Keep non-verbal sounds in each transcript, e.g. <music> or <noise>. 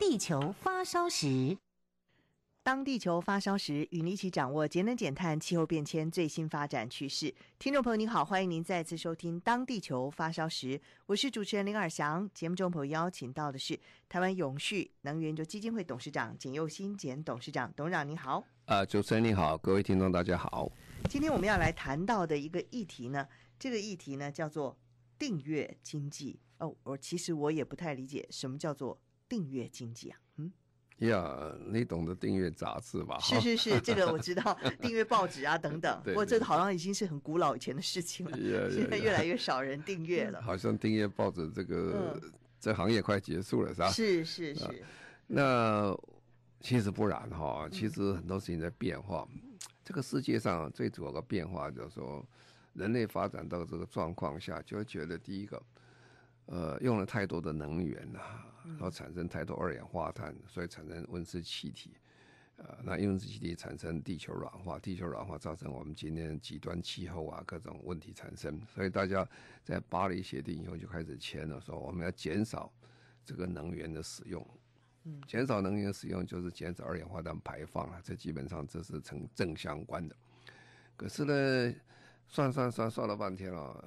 地球发烧时。当地球发烧时，与你一起掌握节能减碳、气候变迁最新发展趋势。听众朋友您好，欢迎您再次收听《当地球发烧时》，我是主持人林尔翔。节目中朋友邀请到的是台湾永续能源研究基金会董事长简佑新简董事长，董事长您好。啊，主持人你好，各位听众大家好。今天我们要来谈到的一个议题呢，这个议题呢叫做订阅经济。哦，我其实我也不太理解什么叫做订阅经济啊。嗯。呀、yeah，你懂得订阅杂志吧？是是是，这个我知道，<laughs> 订阅报纸啊等等。<laughs> 不过这个好像已经是很古老以前的事情了，yeah, yeah, yeah. 现在越来越少人订阅了。<laughs> 好像订阅报纸这个、嗯、这行业快结束了，是吧？是是是。那其实不然哈，其实很多事情在变化。嗯、这个世界上最主要的变化就是说，人类发展到这个状况下，就会觉得第一个。呃，用了太多的能源呐、啊，然后产生太多二氧化碳，所以产生温室气体。呃，那温室气体产生地球软化，地球软化造成我们今天极端气候啊，各种问题产生。所以大家在巴黎协定以后就开始签了，说我们要减少这个能源的使用。嗯，减少能源使用就是减少二氧化碳排放啊，这基本上这是成正相关的。可是呢，算算算算了半天了。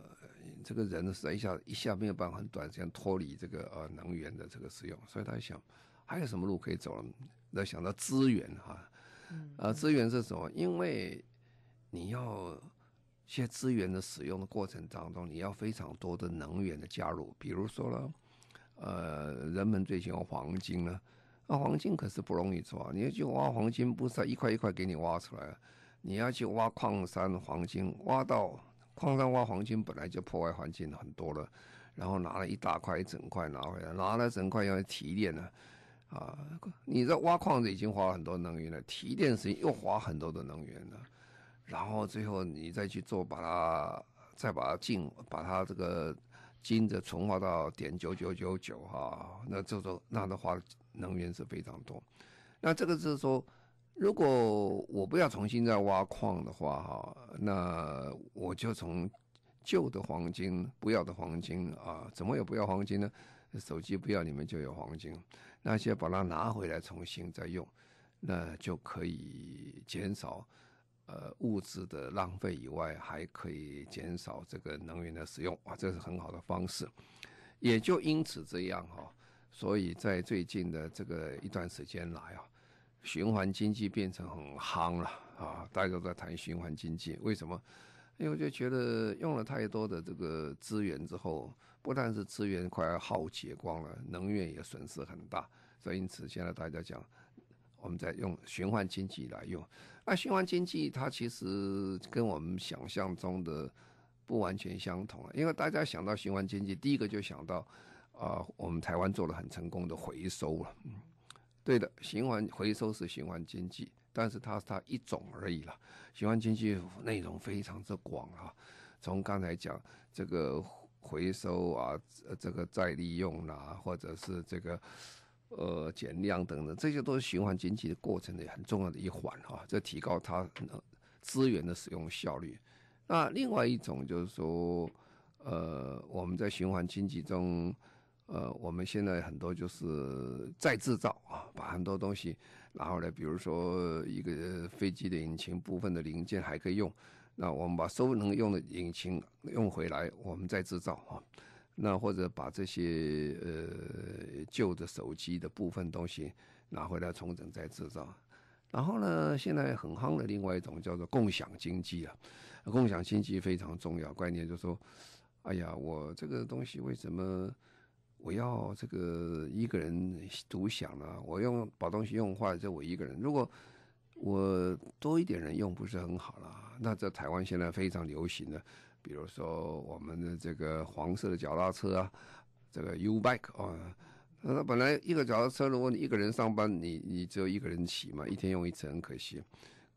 这个人呢，实在一下一下没有办法很短时间脱离这个呃能源的这个使用，所以他想还有什么路可以走呢？那想到资源哈，啊、呃，资源是什么？因为你要现在资源的使用的过程当中，你要非常多的能源的加入，比如说呢，呃，人们最喜欢黄金呢，那黄金可是不容易抓，你要去挖黄金，不是一块一块给你挖出来，你要去挖矿山黄金，挖到。矿山挖黄金本来就破坏环境很多了，然后拿了一大块一整块拿回来，拿了整块要提炼呢，啊，你这挖矿子已经花了很多能源了，提炼时又花很多的能源了，然后最后你再去做，把它再把它进，把它这个金子纯化到点九九九九哈，那这种那的话能源是非常多，那这个就是说。如果我不要重新再挖矿的话，哈，那我就从旧的黄金、不要的黄金啊，怎么也不要黄金呢？手机不要，里面就有黄金，那些把它拿回来重新再用，那就可以减少呃物质的浪费以外，还可以减少这个能源的使用啊，这是很好的方式。也就因此这样哈，所以在最近的这个一段时间来啊。循环经济变成很夯了啊！大家都在谈循环经济，为什么？因为我就觉得用了太多的这个资源之后，不但是资源快要耗竭光了，能源也损失很大。所以因此，现在大家讲，我们在用循环经济来用。那循环经济它其实跟我们想象中的不完全相同，因为大家想到循环经济，第一个就想到啊、我们台湾做了很成功的回收了。对的，循环回收是循环经济，但是它是它一种而已了。循环经济内容非常之广啊，从刚才讲这个回收啊，这个再利用啊，或者是这个呃减量等等，这些都是循环经济的过程的很重要的一环哈。这提高它资源的使用效率。那另外一种就是说，呃，我们在循环经济中。呃，我们现在很多就是再制造啊，把很多东西拿回来，比如说一个飞机的引擎部分的零件还可以用，那我们把收能用的引擎用回来，我们再制造啊。那或者把这些呃旧的手机的部分东西拿回来重整再制造。然后呢，现在很夯的另外一种叫做共享经济啊，共享经济非常重要，观念就是说，哎呀，我这个东西为什么？我要这个一个人独享啊？我用把东西用坏，就我一个人。如果我多一点人用，不是很好了？那在台湾现在非常流行的，比如说我们的这个黄色的脚踏车啊，这个 U Bike 啊，那本来一个脚踏车，如果你一个人上班，你你只有一个人骑嘛，一天用一次很可惜。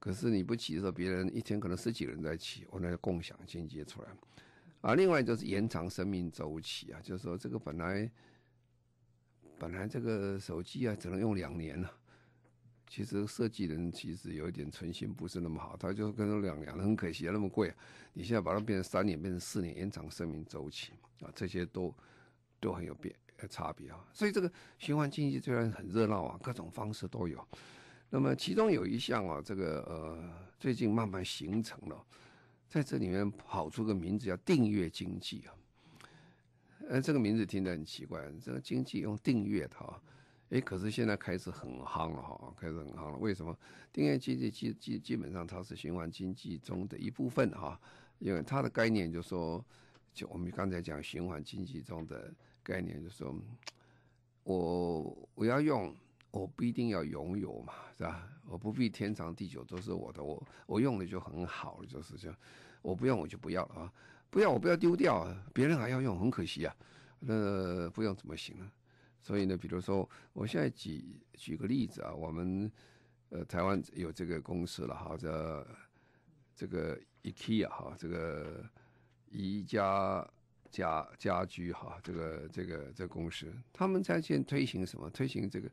可是你不骑的时候，别人一天可能十几个人在骑，我那个共享经济出来。啊，另外就是延长生命周期啊，就是说这个本来本来这个手机啊只能用两年了，其实设计人其实有一点存心不是那么好，他就跟两年很可惜啊，那么贵，你现在把它变成三年，变成四年，延长生命周期啊，这些都都很有变差别啊。所以这个循环经济虽然很热闹啊，各种方式都有。那么其中有一项啊，这个呃最近慢慢形成了。在这里面跑出个名字叫订阅经济啊，呃，这个名字听得很奇怪，这个经济用订阅的哈，哎，可是现在开始很夯了哈，开始很夯了。为什么？订阅经济基基基本上它是循环经济中的一部分哈，因为它的概念就是说，就我们刚才讲循环经济中的概念就是说，我我要用。我不一定要拥有嘛，是吧？我不必天长地久都是我的，我我用的就很好了，就是这样。我不用我就不要了啊，不要我不要丢掉，别人还要用，很可惜啊。那不用怎么行呢？所以呢，比如说我现在举举个例子啊，我们呃台湾有这个公司了哈，这这个 IKEA 哈，这个宜家家家居哈，这个这个这个公司，他们在现推行什么？推行这个。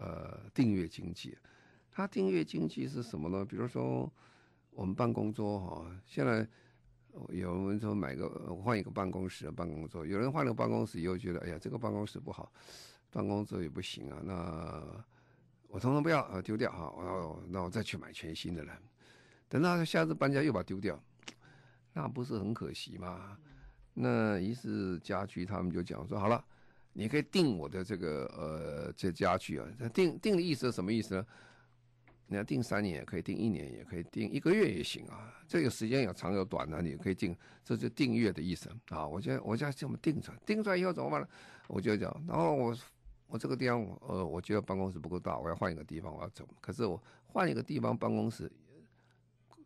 呃，订阅经济，它订阅经济是什么呢？比如说，我们办公桌哈，现在有人说买个换一个办公室办公桌，有人换了办公室以后觉得，哎呀，这个办公室不好，办公桌也不行啊，那我统统不要啊，丢掉哈，我那我再去买全新的了。等到下次搬家又把它丢掉，那不是很可惜吗？那于是家居他们就讲说，好了。你可以订我的这个呃这家具啊，订订的意思是什么意思呢？你要订三年也可以，订一年也可以，订一个月也行啊。这个时间有长有短的，你可以订，这就订阅的意思啊。我就我就这么订出来，订出来以后怎么办呢？我就讲，然后我我这个地方呃，我觉得办公室不够大，我要换一个地方，我要走。可是我换一个地方办公室，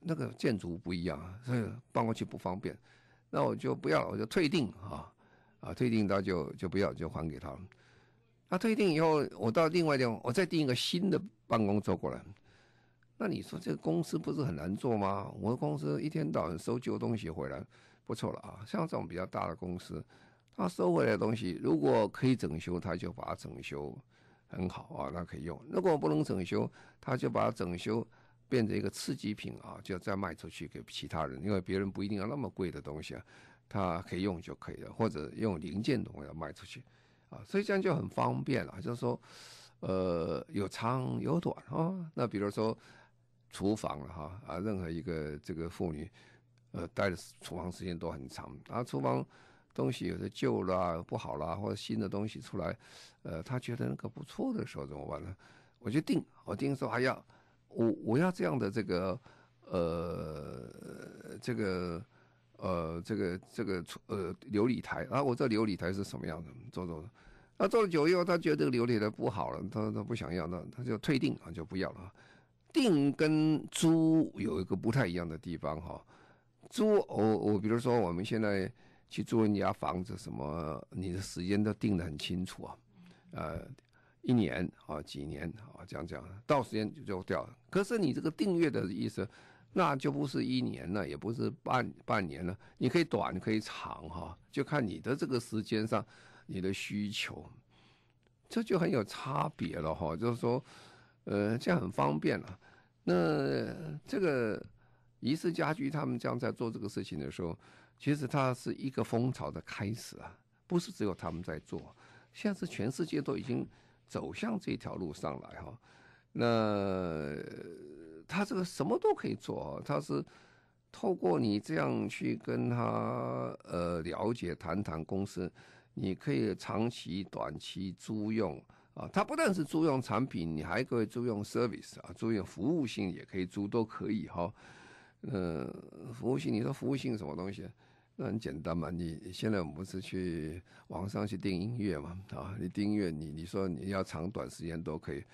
那个建筑不一样啊，所以搬过去不方便。那我就不要，我就退订啊。啊，退订他就就不要，就还给他了。那退订以后，我到另外地方，我再订一个新的办公桌过来。那你说这个公司不是很难做吗？我的公司一天到晚收旧东西回来，不错了啊。像这种比较大的公司，他收回来的东西如果可以整修，他就把它整修很好啊，那可以用。如果不能整修，他就把它整修变成一个次级品啊，就再卖出去给其他人，因为别人不一定要那么贵的东西啊。它可以用就可以了，或者用零件东西要卖出去，啊，所以这样就很方便了。就是说，呃，有长有短啊。那比如说厨房哈啊，任何一个这个妇女，呃，待的厨房时间都很长啊。厨房东西有的旧了不好了，或者新的东西出来，呃，他觉得那个不错的时候怎么办呢？我就定，我定说还要我我要这样的这个呃这个。呃，这个这个呃琉璃台啊，我这琉璃台是什么样的？做做，那做了久以后，他觉得这个琉璃台不好了，他他不想要，那他就退订啊，就不要了。订跟租有一个不太一样的地方哈。租我我比如说我们现在去租人家房子，什么你的时间都定得很清楚啊，呃，一年啊，几年啊，这样这样，到时间就就掉了。可是你这个订阅的意思。那就不是一年了，也不是半半年了，你可以短，可以长，哈，就看你的这个时间上，你的需求，这就很有差别了，哈，就是说，呃，这样很方便了。那这个宜式家居他们这样在做这个事情的时候，其实它是一个风潮的开始啊，不是只有他们在做，现在是全世界都已经走向这条路上来，哈，那。他这个什么都可以做，他是透过你这样去跟他呃了解谈谈公司，你可以长期、短期租用啊。他不但是租用产品，你还可以租用 service 啊，租用服务性也可以租，都可以哈。嗯、服务性，你说服务性什么东西？那很简单嘛，你现在我们不是去网上去订音乐嘛？啊，你订音乐，你你说你要长短时间都可以。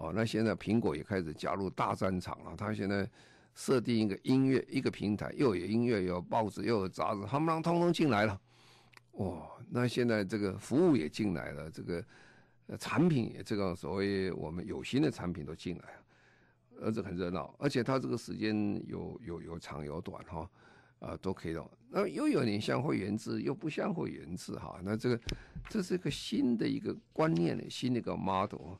哦，那现在苹果也开始加入大战场了。他现在设定一个音乐一个平台，又有音乐，有报纸，又有杂志，他们让通通进来了。哦，那现在这个服务也进来了，这个产品这个所谓我们有新的产品都进来了，而且很热闹，而且它这个时间有有有长有短哈，啊都可以的。那又有点像会员制，又不像会员制哈。那这个这是一个新的一个观念，新的一个 model。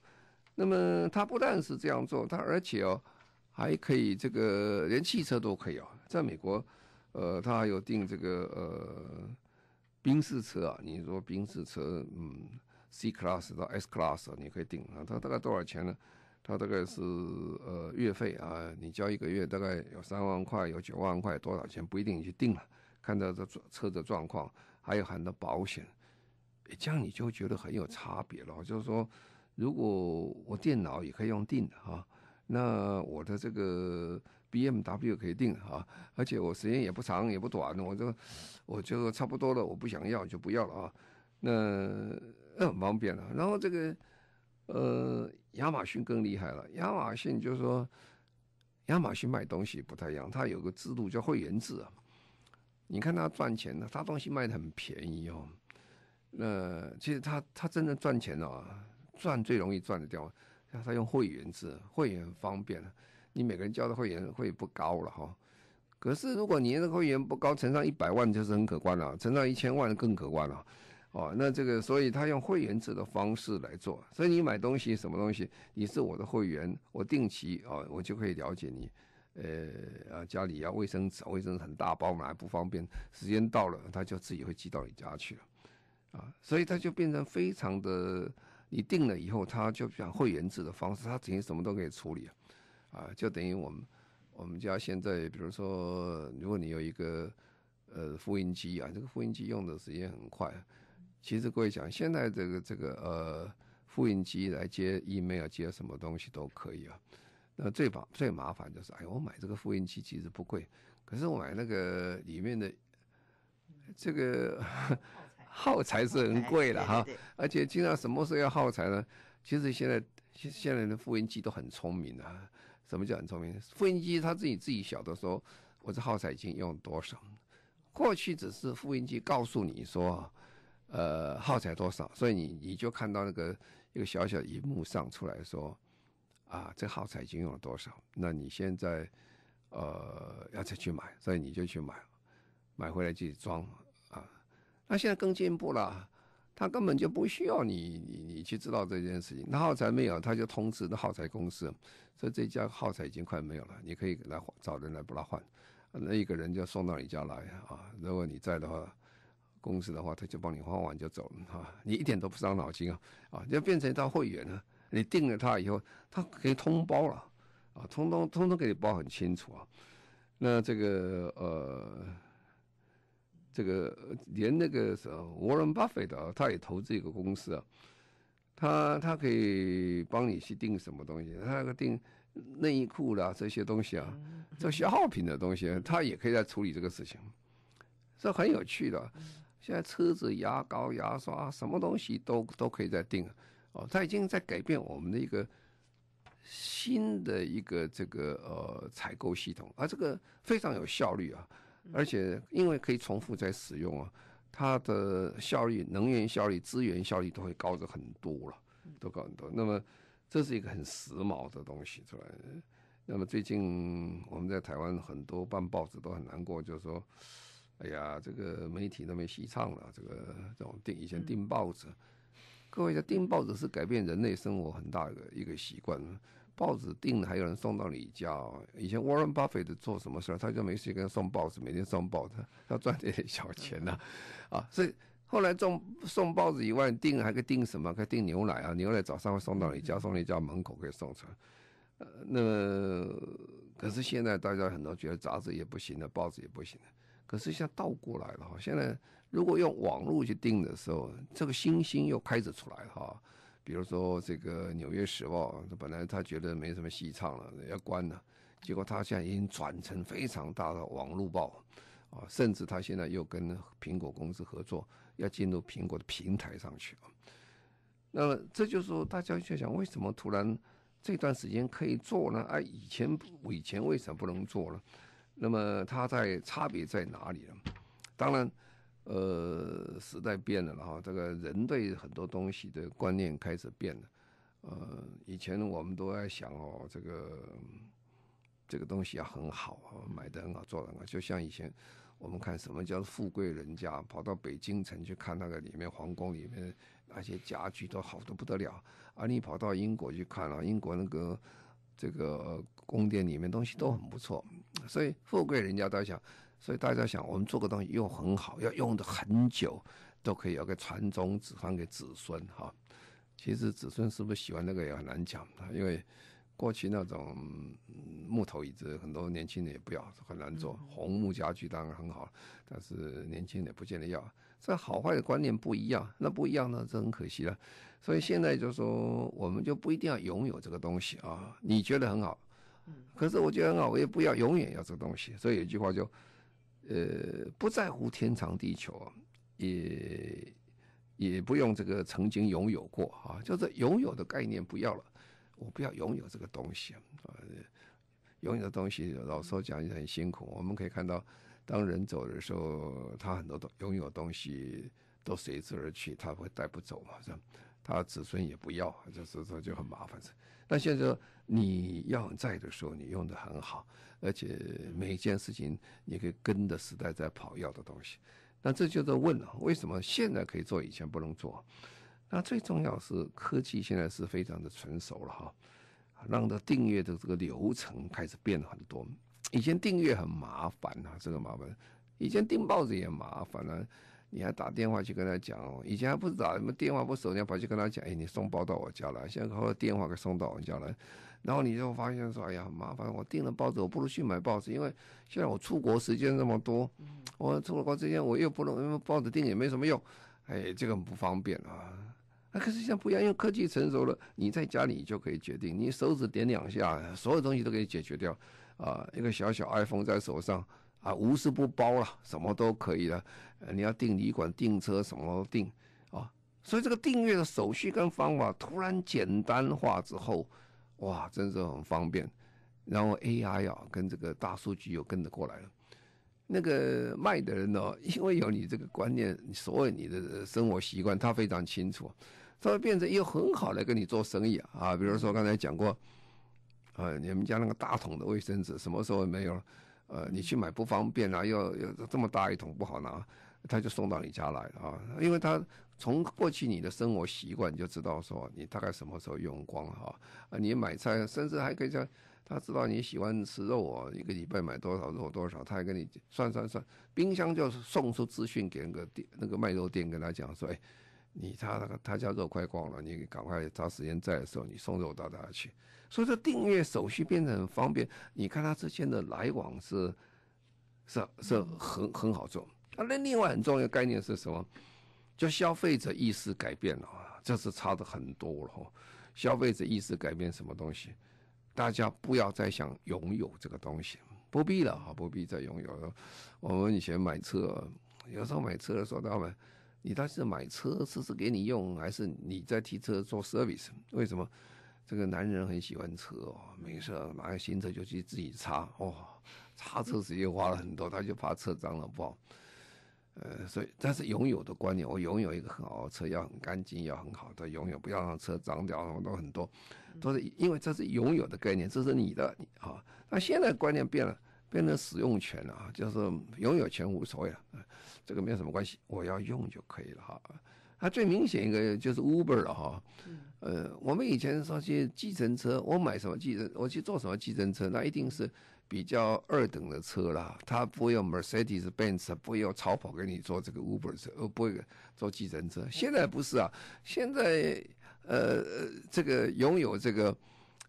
那么它不但是这样做，它而且哦还可以这个连汽车都可以哦，在美国，呃，它还有订这个呃宾士车啊，你说宾士车，嗯。C class 到 S class 你可以订啊，它大概多少钱呢？它大概是呃月费啊，你交一个月大概有三万块，有九万块，多少钱不一定，你去订了，看到这车的状况，还有很多保险，这样你就觉得很有差别了。就是说，如果我电脑也可以用订的哈，那我的这个 BMW 可以订哈，而且我时间也不长也不短，我就我就差不多了，我不想要就不要了啊，那。很方便了，然后这个，呃，亚马逊更厉害了。亚马逊就是说，亚马逊卖东西不太一样，它有个制度叫会员制啊。你看它赚钱呢，它东西卖的很便宜哦。那其实它它真的赚钱哦，赚最容易赚的地方，它用会员制，会员很方便。你每个人交的会员会不高了哈。可是如果你的会员不高，乘上一百万就是很可观了，乘上一千万更可观了。哦，那这个，所以他用会员制的方式来做，所以你买东西什么东西，你是我的会员，我定期啊，我就可以了解你，呃啊，家里要卫生纸，卫生很大包买不方便，时间到了他就自己会寄到你家去了，啊，所以他就变成非常的，你定了以后，他就讲会员制的方式，他等于什么都可以处理，啊，就等于我们我们家现在，比如说，如果你有一个呃复印机啊，这个复印机用的时间很快。其实各位讲，现在这个这个呃，复印机来接 email 接什么东西都可以啊。那最麻最麻烦就是，哎，我买这个复印机其实不贵，可是我买那个里面的这个耗材是很贵的哈。而且经常什么时候要耗材呢？其实现在现现在的复印机都很聪明啊。什么叫很聪明？复印机它自己自己晓得说，我这耗材已经用多少。过去只是复印机告诉你说。呃，耗材多少？所以你你就看到那个一个小小荧幕上出来说，啊，这耗材已经用了多少？那你现在呃要再去买，所以你就去买，买回来自己装啊。那现在更进步了，他根本就不需要你你你去知道这件事情。那耗材没有，他就通知那耗材公司，说这家耗材已经快没有了，你可以来找人来把它换。那一个人就送到你家来啊，如果你在的话。公司的话，他就帮你换完就走了哈，你一点都不伤脑筋啊，啊，就变成一套会员了。你订了他以后，他可以通包了，啊，通通通通给你包很清楚啊。那这个呃，这个连那个什么沃伦巴菲特他也投资一个公司啊，他他可以帮你去订什么东西，他那个订内衣裤啦这些东西啊，这消耗品的东西，他也可以在处理这个事情，这很有趣的。现在车子、牙膏、牙刷，什么东西都都可以在订，哦，他已经在改变我们的一个新的一个这个呃采购系统，啊这个非常有效率啊，而且因为可以重复再使用啊，它的效率、能源效率、资源效率都会高着很多了，都高很多。那么这是一个很时髦的东西出来。那么最近我们在台湾很多办报纸都很难过，就是说。哎呀，这个媒体都没戏唱了。这个这种订以前订报纸，各位，的订报纸是改变人类生活很大的一个习惯。报纸订了还有人送到你家。以前 Warren Buffett 做什么事儿，他就没事跟人送报纸，每天送报纸，他赚点点小钱呐。啊，所以后来送送报纸以外，订还可以订什么？可以订牛奶啊，牛奶早上会送到你家，送你家门口可以送出来。呃，那可是现在大家很多觉得杂志也不行了，报纸也不行了。可是现在倒过来了哈，现在如果用网络去订的时候，这个新兴又开始出来哈。比如说这个《纽约时报》，本来他觉得没什么戏唱了，要关了，结果他现在已经转成非常大的网络报啊，甚至他现在又跟苹果公司合作，要进入苹果的平台上去了。那么这就是，大家就想，为什么突然这段时间可以做呢？哎，以前以前为什么不能做呢？那么它在差别在哪里呢？当然，呃，时代变了，然后这个人对很多东西的观念开始变了。呃，以前我们都在想哦，这个这个东西要很好，买得很好，做的很好。就像以前我们看什么叫富贵人家，跑到北京城去看那个里面皇宫里面那些家具都好的不得了，而你跑到英国去看了，英国那个这个宫殿里面东西都很不错，所以富贵人家都在想。所以大家想，我们做个东西用很好，要用的很久，都可以有个传宗子传给子孙哈。其实子孙是不是喜欢那个也很难讲，因为过去那种木头椅子，很多年轻人也不要，很难做。红木家具当然很好，但是年轻人也不见得要。这好坏的观念不一样，那不一样呢，这很可惜了。所以现在就说，我们就不一定要拥有这个东西啊。你觉得很好，可是我觉得很好，我也不要永远要这个东西。所以有一句话就。呃，不在乎天长地久，也也不用这个曾经拥有过啊，就是拥有的概念不要了，我不要拥有这个东西啊，拥有的东西老说讲也很辛苦。我们可以看到，当人走的时候，他很多东拥有的东西都随之而去，他会带不走嘛，他子孙也不要，就是说就很麻烦。但现在你要在的时候，你用的很好。而且每一件事情，你可以跟着时代在跑，要的东西。那这就是问了，为什么现在可以做，以前不能做？那最重要是科技现在是非常的成熟了哈，让它订阅的这个流程开始变很多。以前订阅很麻烦啊，这个麻烦。以前订报纸也麻烦了，你还打电话去跟他讲哦。以前还不是打什么电话不熟，你要跑去跟他讲，哎，你送包到我家来。现在靠电话给送到我家来。然后你就发现说，哎呀，很麻烦！我订了报纸，我不如去买报纸，因为现在我出国时间那么多，我出国时间我又不能，报纸订也没什么用，哎，这个很不方便啊。那可是现在不一样，因为科技成熟了，你在家里就可以决定，你手指点两下，所有东西都可以解决掉啊。一个小小 iPhone 在手上啊，无事不包了，什么都可以了。你要订旅馆、订车，什么都订啊。所以这个订阅的手续跟方法突然简单化之后。哇，真是很方便，然后 AI 啊，跟这个大数据又跟着过来了。那个卖的人呢，<laughs> 因为有你这个观念，所有你的生活习惯，他非常清楚，他会变成又很好来跟你做生意啊。比如说刚才讲过，呃，你们家那个大桶的卫生纸什么时候没有了？呃，你去买不方便啊，又又这么大一桶不好拿，他就送到你家来啊，因为他。从过去你的生活习惯，就知道说你大概什么时候用光哈啊，你买菜甚至还可以讲，他知道你喜欢吃肉哦，一个礼拜买多少肉多少，他还跟你算算算，冰箱就是送出资讯给那个店那个卖肉店，跟他讲说，哎，你他那个他家肉快光了，你赶快找时间在的时候，你送肉到他去，所以说订阅手续变得很方便，你看他之间的来往是是是很很好做啊。那另外很重要的概念是什么？就消费者意识改变了，这是差的很多了哈。消费者意识改变什么东西？大家不要再想拥有这个东西，不必了哈，不必再拥有了。我们以前买车，有时候买车的时候，他们，你到底是买车是是给你用，还是你在提车做 service？为什么？这个男人很喜欢车哦，没事买个新车就去自己擦哦，擦车时间花了很多，他就怕车脏了不好。呃，所以但是拥有的观念，我拥有一个很好的车，要很干净，要很好的拥有，不要让车脏掉，什么都很多，都是因为这是拥有的概念，这是你的啊。那现在观念变了，变成使用权了啊，就是拥有权无所谓了，这个没有什么关系，我要用就可以了哈。它最明显一个就是 Uber 了哈，呃，我们以前说去计程车，我买什么计程，我去坐什么计程车，那一定是。比较二等的车啦，他不会用 Mercedes Benz，不会用超跑给你坐这个 Uber 车，呃，不会坐计程车。现在不是啊，现在呃，这个拥有这个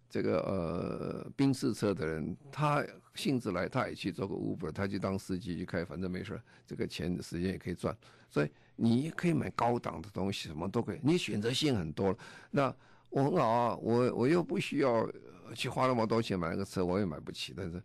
这个呃宾士车的人，他兴致来，他也去做个 Uber，他就当司机去开，反正没事，这个钱的时间也可以赚。所以你可以买高档的东西，什么都可以，你选择性很多。那我很好啊，我我又不需要。去花那么多钱买那个车，我也买不起。但是，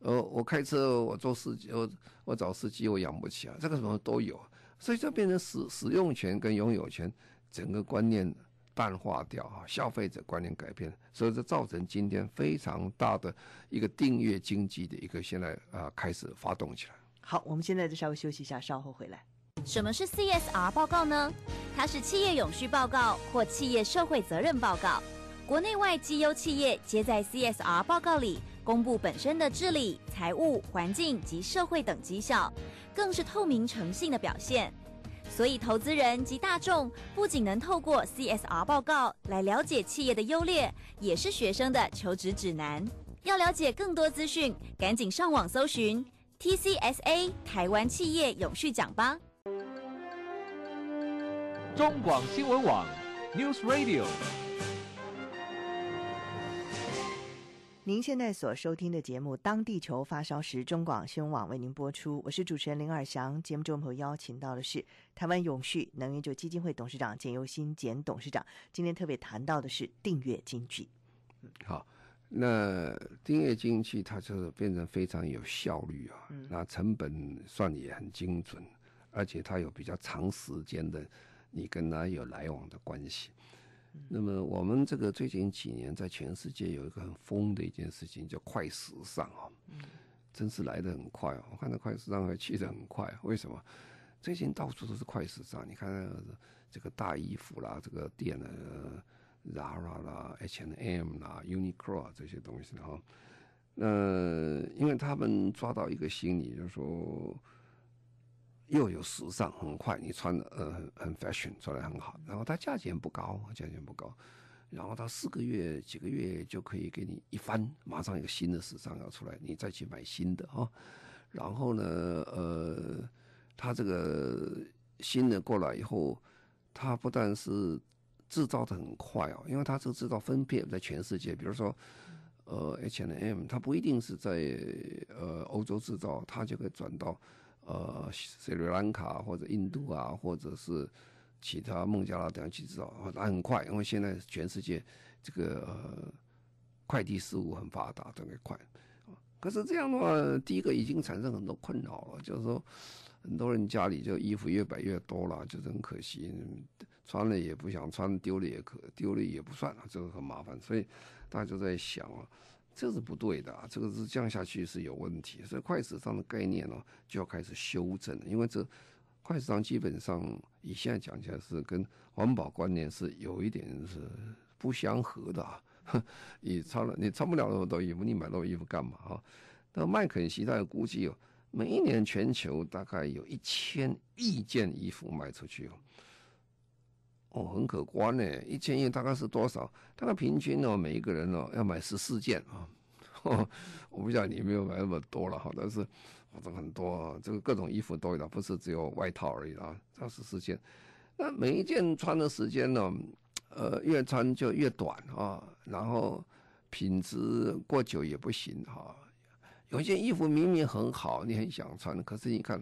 呃，我开车，我做司机，我我找司机，我养不起啊。这个什么都有，所以就变成使使用权跟拥有权整个观念淡化掉啊，消费者观念改变，所以这造成今天非常大的一个订阅经济的一个现在啊开始发动起来。好，我们现在就稍微休息一下，稍后回来。什么是 CSR 报告呢？它是企业永续报告或企业社会责任报告。国内外绩优企业皆在 CSR 报告里公布本身的治理、财务、环境及社会等绩效，更是透明诚信的表现。所以，投资人及大众不仅能透过 CSR 报告来了解企业的优劣，也是学生的求职指南。要了解更多资讯，赶紧上网搜寻 TCSA 台湾企业永续奖吧。中广新闻网 News Radio，您现在所收听的节目《当地球发烧时》，中广新闻网为您播出。我是主持人林尔祥。节目中朋友邀请到的是台湾永续能源就基金会董事长简尤新简董事长。今天特别谈到的是订阅经济。好，那订阅经济它就是变成非常有效率啊，嗯、那成本算也很精准，而且它有比较长时间的。你跟他有来往的关系，那么我们这个最近几年在全世界有一个很疯的一件事情，叫快时尚啊，真是来得很快啊！我看到快时尚还去得很快，为什么？最近到处都是快时尚，你看这个大衣服啦，这个店的 Zara 啦、H&M 啦、Uniqlo 这些东西哈，那因为他们抓到一个心理，就是说。又有时尚，很快你穿的呃很 fashion，穿的很好，然后它价钱不高，价钱不高，然后它四个月几个月就可以给你一翻，马上有个新的时尚要出来，你再去买新的哈。然后呢，呃，它这个新的过来以后，它不但是制造的很快哦，因为它这个制造分片在全世界，比如说呃 H and M，它不一定是在呃欧洲制造，它就可以转到。呃，斯里兰卡或者印度啊，或者是其他孟加拉等地去制造，那很快，因为现在全世界这个、快递事务很发达，特别快。可是这样的话，第一个已经产生很多困扰了，就是说很多人家里就衣服越摆越多了，就是很可惜，穿了也不想穿，丢了也可丢了也不算了，这个很麻烦，所以大家就在想啊。这是不对的啊！这个是降下去是有问题，所以快时尚的概念呢就要开始修正了。因为这快时尚基本上以现在讲起来是跟环保观念是有一点是不相合的啊。<laughs> 你穿了你穿不了那么多衣服，你买那么多衣服干嘛啊？那麦肯锡他估计哦，每一年全球大概有一千亿件衣服卖出去哦。哦，很可观呢，一千亿大概是多少？大概平均呢，每一个人呢要买十四件啊。我不知道你有没有买那么多了哈，但是反正很多啊，这个各种衣服都有，不是只有外套而已啊。这十四件，那每一件穿的时间呢，呃，越穿就越短啊，然后品质过久也不行哈。有一件衣服明明很好，你很想穿，可是你看，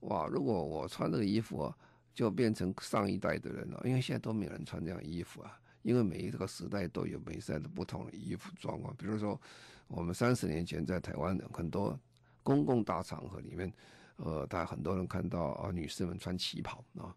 哇，如果我穿这个衣服啊。就变成上一代的人了，因为现在都没有人穿这样衣服啊。因为每一个时代都有每时代的不同的衣服状况。比如说，我们三十年前在台湾的很多公共大场合里面，呃，大家很多人看到啊，女士们穿旗袍啊。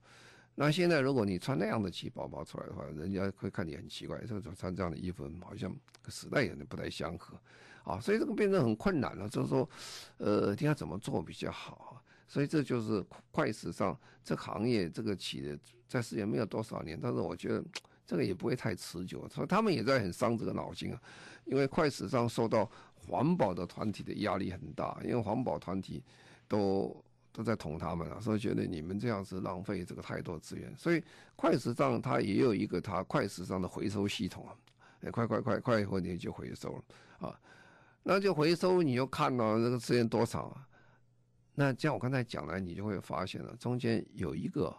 那现在如果你穿那样的旗袍跑出来的话，人家会看你很奇怪，这个穿这样的衣服好像跟时代有点不太相合啊。所以这个变成很困难了，就是说，呃，应该怎么做比较好？所以这就是快时尚这个行业，这个企业在世界没有多少年，但是我觉得这个也不会太持久，所以他们也在很伤这个脑筋啊。因为快时尚受到环保的团体的压力很大，因为环保团体都都在捅他们啊，所以觉得你们这样子浪费这个太多资源。所以快时尚它也有一个它快时尚的回收系统啊，哎，快快快快以后你就回收了啊，那就回收你就看到这个时间多少啊？那像我刚才讲了，你就会发现了，中间有一个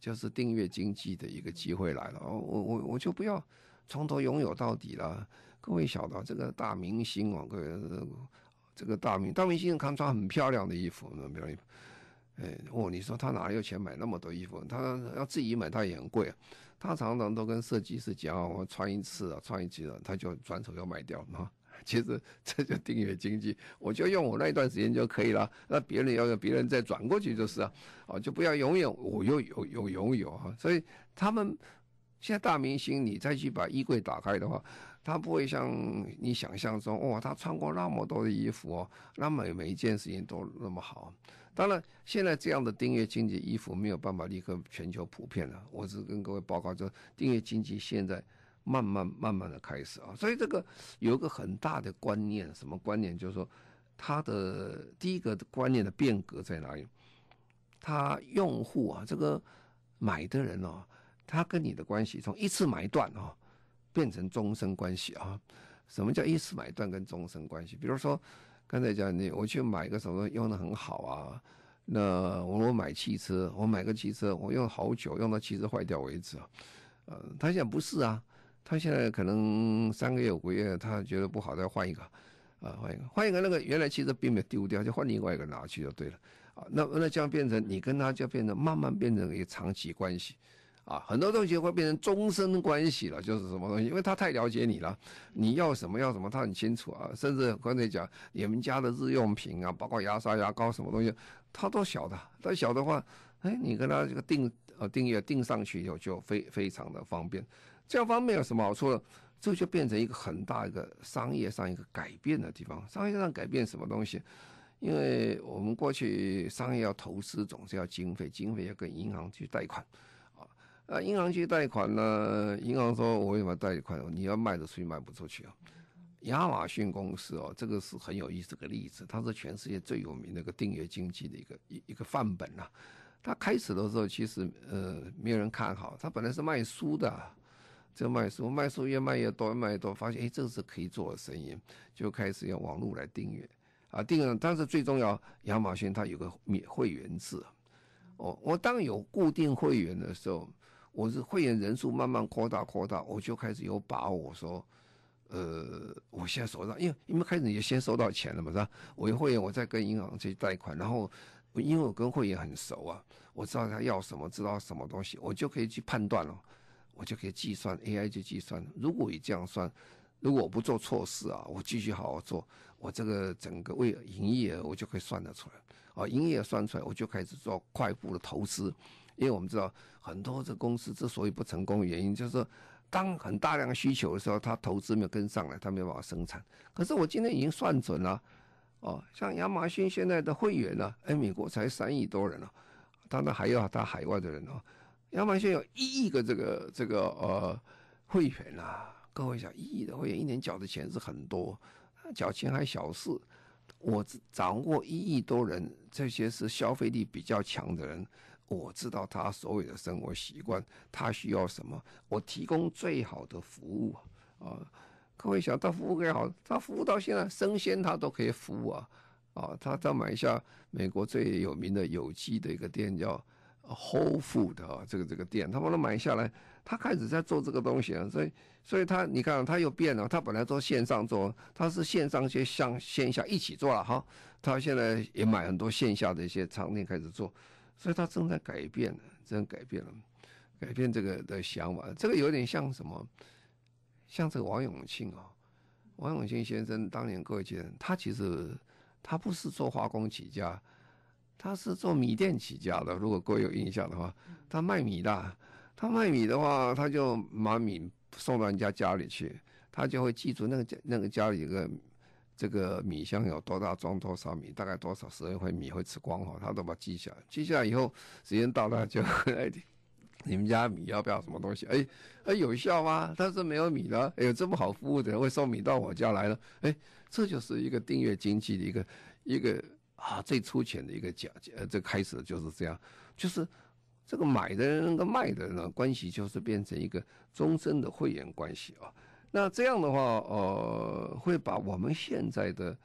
就是订阅经济的一个机会来了。我我我就不要从头拥有到底了。各位晓得这个大明星啊，各位这个大明大明星看穿很漂亮的衣服，那漂亮。哎，哦，你说他哪有钱买那么多衣服？他要自己买，他也很贵。他常常都跟设计师讲，我穿一次啊，穿一次了，他就转手要卖掉嘛。其实这就订阅经济，我就用我那一段时间就可以了。那别人要用，别人再转过去就是啊，啊，就不要永远我又有有拥有啊。所以他们现在大明星，你再去把衣柜打开的话，他不会像你想象中，哇，他穿过那么多的衣服哦，那么每一件事情都那么好。当然，现在这样的订阅经济衣服没有办法立刻全球普遍了。我是跟各位报告，就订阅经济现在慢慢慢慢的开始啊。所以这个有一个很大的观念，什么观念？就是说，它的第一个观念的变革在哪里？它用户啊，这个买的人哦，他跟你的关系从一次买断啊，变成终身关系啊。什么叫一次买断跟终身关系？比如说。刚才讲你，我去买个什么用的很好啊？那我我买汽车，我买个汽车，我用好久，用到汽车坏掉为止啊。呃，他现在不是啊，他现在可能三个月五个月，他觉得不好，再换一个，啊，换一个，换一个，那个原来汽车并没有丢掉，就换另外一个拿去就对了。啊，那那这样变成你跟他就变成慢慢变成一个长期关系。啊，很多东西会变成终身关系了，就是什么东西，因为他太了解你了，你要什么要什么，他很清楚啊。甚至刚才讲你们家的日用品啊，包括牙刷、牙膏什么东西，他都晓得。他晓得话，哎，你跟他这个订呃订阅订上去以后，就非非常的方便。这样方面有什么好处呢？这就变成一个很大一个商业上一个改变的地方。商业上改变什么东西？因为我们过去商业要投资，总是要经费，经费要跟银行去贷款。啊，银行去贷款呢？银行说：“我为什么贷款？你要卖得出去，卖不出去啊？”亚马逊公司哦，这个是很有意思的例子，它是全世界最有名的一个订阅经济的一个一一个范本呐、啊。它开始的时候其实呃没有人看好，它本来是卖书的，就卖书，卖书越卖越多，越卖越多，发现哎，这是可以做的生意，就开始用网络来订阅啊，订阅。但是最重要，亚马逊它有个免会员制，哦，我当有固定会员的时候。我是会员人数慢慢扩大扩大，我就开始有把握说，呃，我现在手上，因为因为开始你就先收到钱了嘛，是吧？我有会员，我再跟银行去贷款，然后因为我跟会员很熟啊，我知道他要什么，知道什么东西，我就可以去判断了，我就可以计算 AI 就计算。如果你这样算，如果我不做错事啊，我继续好好做，我这个整个为营业额我就可以算得出来，啊，营业额算出来，我就开始做快步的投资。因为我们知道很多这公司之所以不成功的原因，就是当很大量需求的时候，他投资没有跟上来，他没有办法生产。可是我今天已经算准了，哦，像亚马逊现在的会员呢，哎，美国才三亿多人了，当然还有他海外的人哦。亚马逊有一亿个这个这个呃会员啊，各位想，一亿的会员一年缴的钱是很多，缴钱还小事。我掌握一亿多人，这些是消费力比较强的人。我知道他所有的生活习惯，他需要什么，我提供最好的服务啊！各位想，他服务更好，他服务到现在生鲜他都可以服务啊！啊，他他买一下美国最有名的有机的一个店叫 Whole Food 啊，这个这个店，他把它买下来，他开始在做这个东西啊，所以所以他你看他又变了，他本来做线上做，他是线上去向线下一起做了哈，他现在也买很多线下的一些商店开始做。所以他正在改变呢，正在改变了，改变这个的想法。这个有点像什么？像这个王永庆啊，王永庆先生当年各位记得，他其实他不是做化工起家，他是做米店起家的。如果各位有印象的话，他卖米的，他卖米的话，他就把米送到人家家里去，他就会记住那个家那个家里一个。这个米箱有多大，装多少米，大概多少时间会米会吃光哈，他都把它记下来。记下来以后，时间到了就 <laughs> 哎，你们家米要不要什么东西？哎哎，有效吗？他说没有米了。哎，有这么好服务的人会送米到我家来了。哎，这就是一个订阅经济的一个一个啊最粗浅的一个讲呃，这开始就是这样，就是这个买的人跟卖的人的关系就是变成一个终身的会员关系啊。那这样的话，呃，会把我们现在的，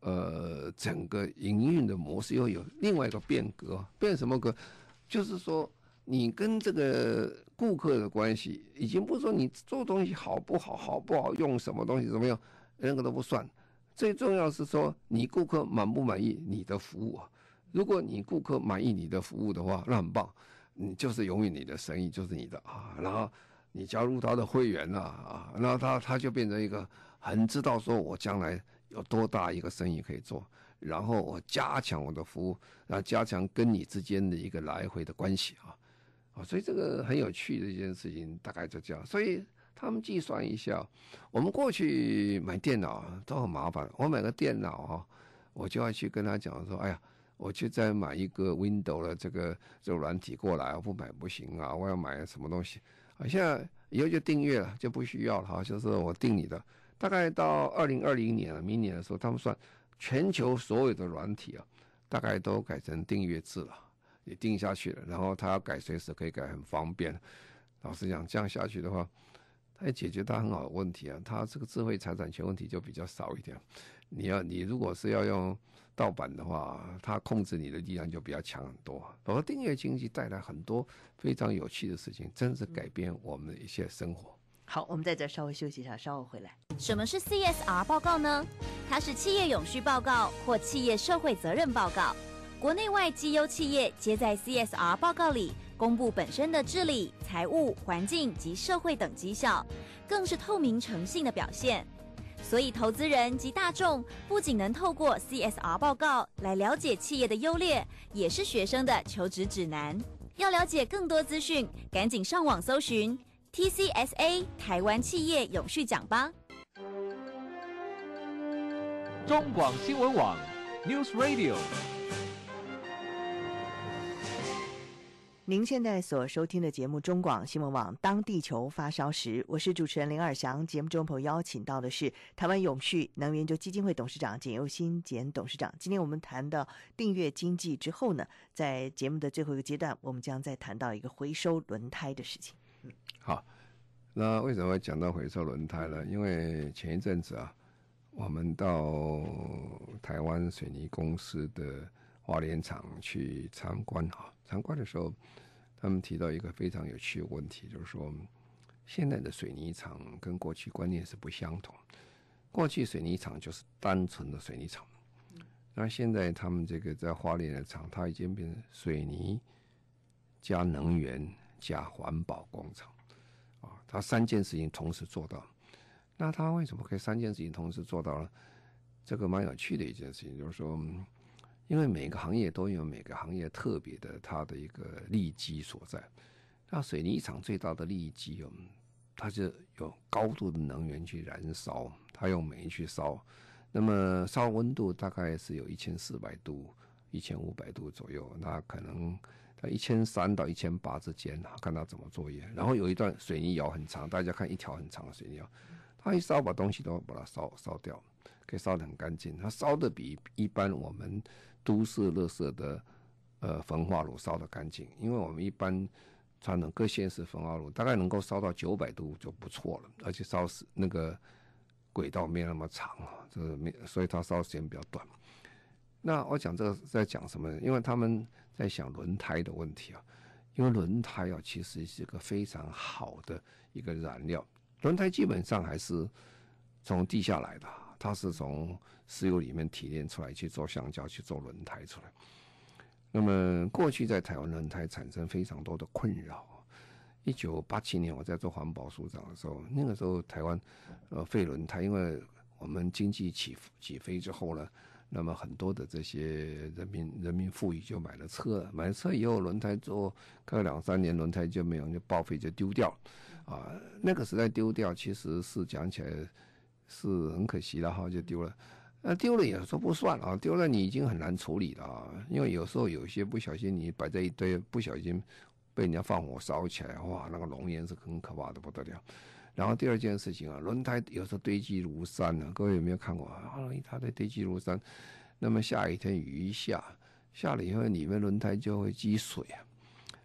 呃，整个营运的模式又有另外一个变革，变什么革？就是说，你跟这个顾客的关系，已经不说你做东西好不好，好不好用，什么东西怎么样，那个都不算。最重要是说，你顾客满不满意你的服务啊？如果你顾客满意你的服务的话，那很棒，你就是永远你的生意就是你的啊，然后。你加入他的会员了啊，那他他就变成一个很知道说我将来有多大一个生意可以做，然后我加强我的服务，然后加强跟你之间的一个来回的关系啊，啊，所以这个很有趣的一件事情，大概就这样。所以他们计算一下，我们过去买电脑都很麻烦，我买个电脑哈，我就要去跟他讲说，哎呀，我去再买一个 w i n d o w 的这个这个软体过来，我不买不行啊！我要买什么东西？啊，现在以后就订阅了，就不需要了哈，就是我订你的。大概到二零二零年了，明年的时候，他们算全球所有的软体啊，大概都改成订阅制了，也订下去了。然后他要改，随时可以改，很方便。老实讲，这样下去的话，他也解决它很好的问题啊。它这个智慧财产权问题就比较少一点。你要你如果是要用盗版的话，它控制你的力量就比较强很多。而订阅经济带来很多非常有趣的事情，真是改变我们的一些生活。好，我们在这稍微休息一下，稍后回来。什么是 CSR 报告呢？它是企业永续报告或企业社会责任报告。国内外绩优企业皆在 CSR 报告里公布本身的治理、财务、环境及社会等绩效，更是透明诚信的表现。所以，投资人及大众不仅能透过 CSR 报告来了解企业的优劣，也是学生的求职指南。要了解更多资讯，赶紧上网搜寻。TCSA 台湾企业永续奖吧。中广新闻网 News Radio。您现在所收听的节目中广新闻网，当地球发烧时，我是主持人林尔祥。节目中朋友邀请到的是台湾永续能源研究基金会董事长简又新简董事长。今天我们谈到订阅经济之后呢，在节目的最后一个阶段，我们将再谈到一个回收轮胎的事情。嗯好，那为什么会讲到回收轮胎呢？因为前一阵子啊，我们到台湾水泥公司的花莲厂去参观哈，参观的时候，他们提到一个非常有趣的问题，就是说，现在的水泥厂跟过去观念是不相同。过去水泥厂就是单纯的水泥厂，那现在他们这个在花莲的厂，它已经变成水泥加能源加环保工厂。啊，它三件事情同时做到，那它为什么可以三件事情同时做到呢？这个蛮有趣的一件事情，就是说，因为每个行业都有每个行业特别的它的一个利基所在。那水泥厂最大的利基哦，它就有高度的能源去燃烧，它用煤去烧，那么烧温度大概是有一千四百度、一千五百度左右，那可能。在一千三到一千八之间，看它怎么作业。然后有一段水泥窑很长，大家看一条很长的水泥窑，它一烧把东西都把它烧烧掉，可以烧得很干净。它烧的比一般我们都市垃圾的呃焚化炉烧得干净，因为我们一般传统各县市焚化炉大概能够烧到九百度就不错了，而且烧是那个轨道没有那么长啊，这个没，所以它烧时间比较短。那我讲这个在讲什么呢？因为他们。在想轮胎的问题啊，因为轮胎啊其实是一个非常好的一个燃料。轮胎基本上还是从地下来的，它是从石油里面提炼出来去做橡胶，去做轮胎出来。那么过去在台湾轮胎产生非常多的困扰。一九八七年我在做环保署长的时候，那个时候台湾呃废轮胎，因为我们经济起起飞之后呢。那么很多的这些人民人民富裕就买了车，买了车以后轮胎做开两三年轮胎就没有就报废就丢掉，啊，那个时代丢掉其实是讲起来是很可惜的哈，就丢了。那丢了也说不算啊，丢了你已经很难处理了啊，因为有时候有些不小心你摆在一堆，不小心被人家放火烧起来，哇，那个浓烟是很可怕的不得了。然后第二件事情啊，轮胎有时候堆积如山呢、各位有没有看过啊？它在堆积如山，那么下雨天雨一下，下了以后里面轮胎就会积水啊。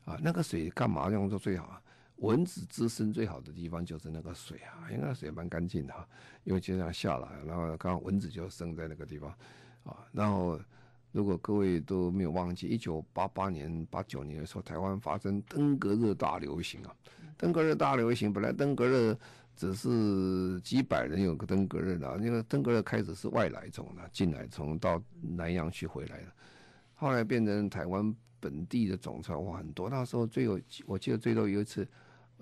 啊，那个水干嘛用做最好啊？蚊子滋生最好的地方就是那个水啊，因为那水蛮干净的哈。因为就这样下来，然后刚好蚊子就生在那个地方啊。然后如果各位都没有忘记，一九八八年、八九年的时候，台湾发生登革热大流行啊。登革热大流行，本来登革热只是几百人有个登革热的，因为登革热开始是外来种的，进来从到南洋去回来的，后来变成台湾本地的种出来哇很多。那时候最有我记得最多有一次，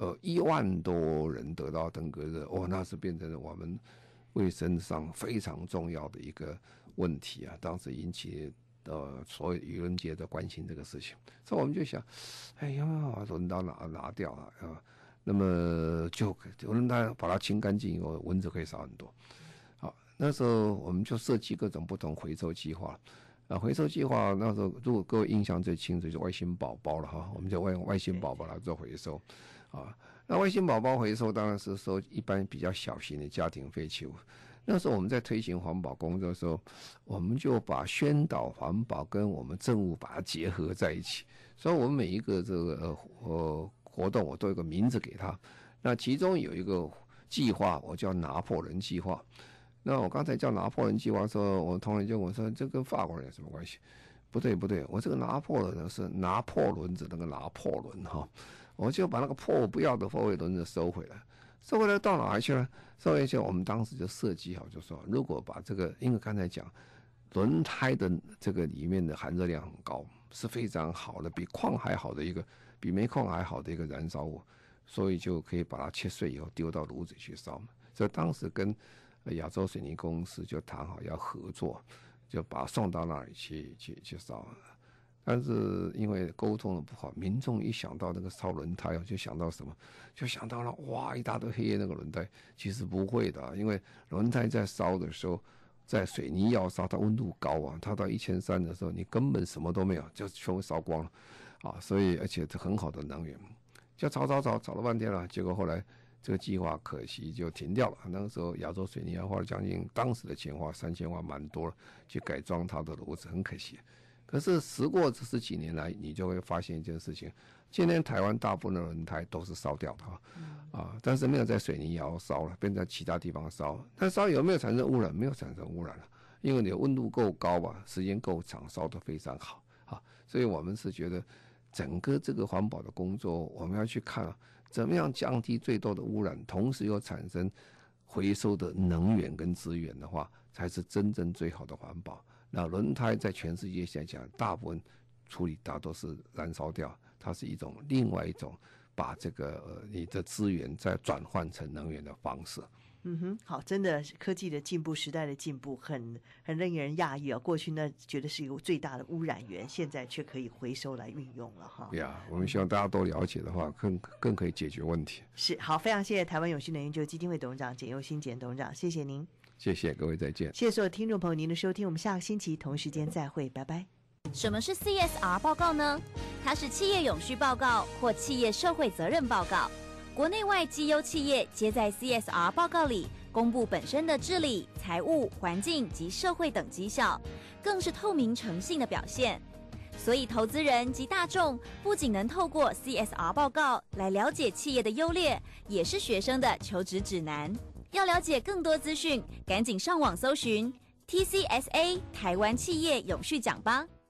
呃一万多人得到登革热，哦那是变成了我们卫生上非常重要的一个问题啊，当时引起。呃，所有舆论界的关心这个事情，所以我们就想，哎呀，轮到拿拿掉了啊，那么就轮胎把它清干净以后，蚊子可以少很多。好，那时候我们就设计各种不同回收计划，啊，回收计划那时候，如果各位印象最清楚，就是外星宝宝了哈，我们就外外星宝宝来做回收，啊，那外星宝宝回收当然是收一般比较小型的家庭废弃物。那时候我们在推行环保工作的时候，我们就把宣导环保跟我们政务把它结合在一起，所以我们每一个这个呃活动，我都有个名字给他。那其中有一个计划，我叫拿破仑计划。那我刚才叫拿破仑计划的时候，我同学就问我说：“这跟法国人有什么关系？”不对，不对，我这个拿破仑呢是拿破仑子那个拿破仑哈，我就把那个破不要的货柜轮子收回来，收回来到哪去了？收回去，我们当时就设计好，就说如果把这个，因为刚才讲轮胎的这个里面的含热量很高，是非常好的，比矿还好的一个，比煤矿还好的一个燃烧物，所以就可以把它切碎以后丢到炉子去烧嘛。所以当时跟亚洲水泥公司就谈好要合作，就把它送到那里去去去烧。但是因为沟通的不好，民众一想到那个烧轮胎，就想到什么？就想到了哇，一大堆黑烟那个轮胎。其实不会的，因为轮胎在烧的时候，在水泥窑烧，它温度高啊，它到一千三的时候，你根本什么都没有，就全部烧光了啊。所以而且是很好的能源，就找找找找了半天了，结果后来。这个计划可惜就停掉了。那个时候，亚洲水泥要花将近当时的钱花三千万，蛮多了，去改装它的炉子，很可惜。可是时过这十几年来，你就会发现一件事情：今天台湾大部分的轮胎都是烧掉的啊，啊，但是没有在水泥窑烧了，变在其他地方烧。但烧有没有产生污染？没有产生污染了，因为你的温度够高吧，时间够长，烧得非常好啊。所以我们是觉得，整个这个环保的工作，我们要去看。啊怎么样降低最多的污染，同时又产生回收的能源跟资源的话，才是真正最好的环保。那轮胎在全世界现在讲，大部分处理大多是燃烧掉，它是一种另外一种把这个呃你的资源再转换成能源的方式。嗯哼，好，真的科技的进步，时代的进步，很很令人讶异啊！过去呢，觉得是一个最大的污染源，现在却可以回收来运用了哈。对呀，我们希望大家都了解的话，更更可以解决问题。是，好，非常谢谢台湾永续能源基金会董事长简又新简董事长，谢谢您。谢谢各位，再见。谢谢所有听众朋友您的收听，我们下个星期同时间再会，拜拜。什么是 CSR 报告呢？它是企业永续报告或企业社会责任报告。国内外绩优企业皆在 CSR 报告里公布本身的治理、财务、环境及社会等绩效，更是透明诚信的表现。所以，投资人及大众不仅能透过 CSR 报告来了解企业的优劣，也是学生的求职指南。要了解更多资讯，赶紧上网搜寻 TCSA 台湾企业永续奖吧。